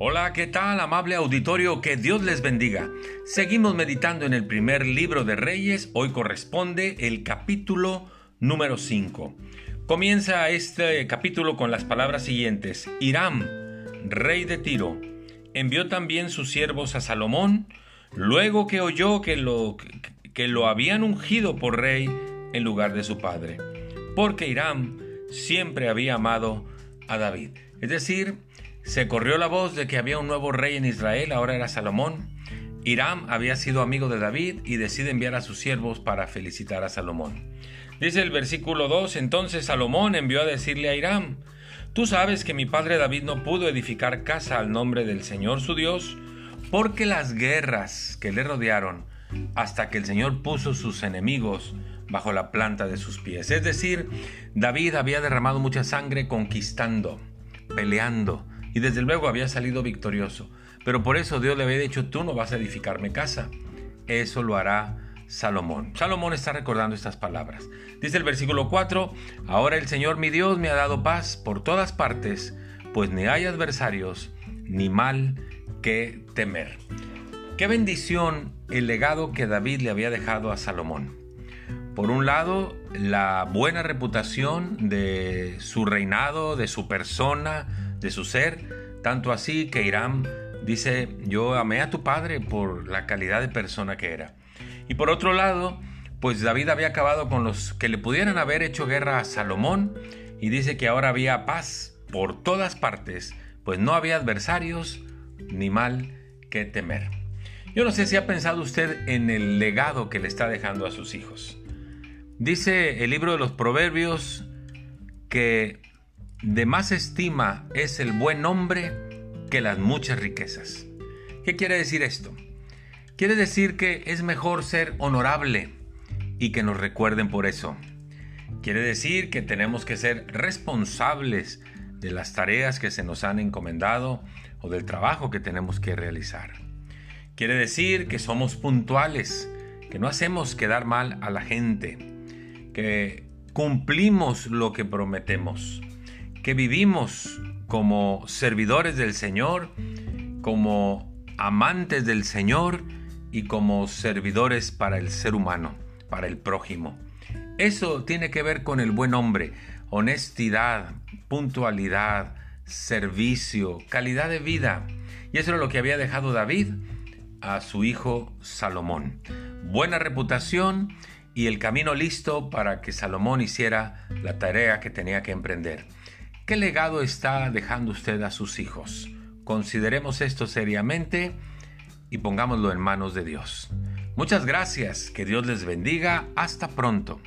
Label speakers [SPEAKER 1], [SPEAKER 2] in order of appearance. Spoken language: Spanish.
[SPEAKER 1] Hola, ¿qué tal, amable auditorio? Que Dios les bendiga. Seguimos meditando en el primer libro de Reyes. Hoy corresponde el capítulo número 5. Comienza este capítulo con las palabras siguientes. Hiram, rey de Tiro, envió también sus siervos a Salomón, luego que oyó que lo, que lo habían ungido por rey en lugar de su padre, porque Hiram siempre había amado a David. Es decir, se corrió la voz de que había un nuevo rey en Israel, ahora era Salomón. Hiram había sido amigo de David y decide enviar a sus siervos para felicitar a Salomón. Dice el versículo 2, entonces Salomón envió a decirle a Hiram, Tú sabes que mi padre David no pudo edificar casa al nombre del Señor su Dios, porque las guerras que le rodearon, hasta que el Señor puso sus enemigos bajo la planta de sus pies. Es decir, David había derramado mucha sangre conquistando, peleando, y desde luego había salido victorioso. Pero por eso Dios le había dicho, tú no vas a edificarme casa. Eso lo hará Salomón. Salomón está recordando estas palabras. Dice el versículo 4, ahora el Señor mi Dios me ha dado paz por todas partes, pues ni hay adversarios ni mal que temer. Qué bendición el legado que David le había dejado a Salomón. Por un lado, la buena reputación de su reinado, de su persona, de su ser, tanto así que Irán dice, yo amé a tu padre por la calidad de persona que era. Y por otro lado, pues David había acabado con los que le pudieran haber hecho guerra a Salomón y dice que ahora había paz por todas partes, pues no había adversarios ni mal que temer. Yo no sé si ha pensado usted en el legado que le está dejando a sus hijos. Dice el libro de los Proverbios que de más estima es el buen hombre que las muchas riquezas. ¿Qué quiere decir esto? Quiere decir que es mejor ser honorable y que nos recuerden por eso. Quiere decir que tenemos que ser responsables de las tareas que se nos han encomendado o del trabajo que tenemos que realizar. Quiere decir que somos puntuales, que no hacemos quedar mal a la gente, que cumplimos lo que prometemos que vivimos como servidores del Señor, como amantes del Señor y como servidores para el ser humano, para el prójimo. Eso tiene que ver con el buen hombre, honestidad, puntualidad, servicio, calidad de vida. Y eso era lo que había dejado David a su hijo Salomón. Buena reputación y el camino listo para que Salomón hiciera la tarea que tenía que emprender. ¿Qué legado está dejando usted a sus hijos? Consideremos esto seriamente y pongámoslo en manos de Dios. Muchas gracias, que Dios les bendiga, hasta pronto.